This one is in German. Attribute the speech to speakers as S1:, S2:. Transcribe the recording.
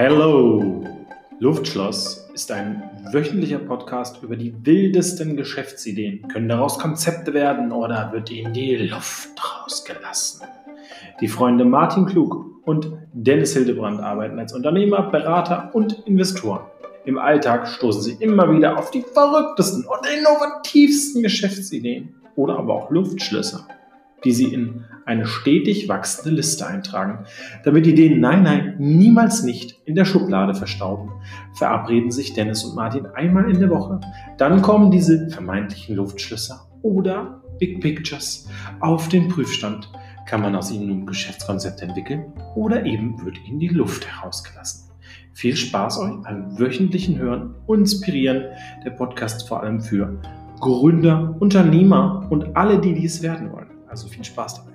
S1: Hello! Luftschloss ist ein wöchentlicher Podcast über die wildesten Geschäftsideen. Können daraus Konzepte werden oder wird ihnen die Luft rausgelassen? Die Freunde Martin Klug und Dennis Hildebrand arbeiten als Unternehmer, Berater und Investoren. Im Alltag stoßen sie immer wieder auf die verrücktesten und innovativsten Geschäftsideen oder aber auch Luftschlösser die sie in eine stetig wachsende Liste eintragen. Damit Ideen Nein, Nein niemals nicht in der Schublade verstauben, verabreden sich Dennis und Martin einmal in der Woche. Dann kommen diese vermeintlichen Luftschlösser oder Big Pictures auf den Prüfstand. Kann man aus ihnen nun Geschäftskonzepte entwickeln oder eben wird ihnen die Luft herausgelassen. Viel Spaß euch beim wöchentlichen Hören Inspirieren. Der Podcast vor allem für Gründer, Unternehmer und alle, die dies werden wollen. Also viel Spaß dabei.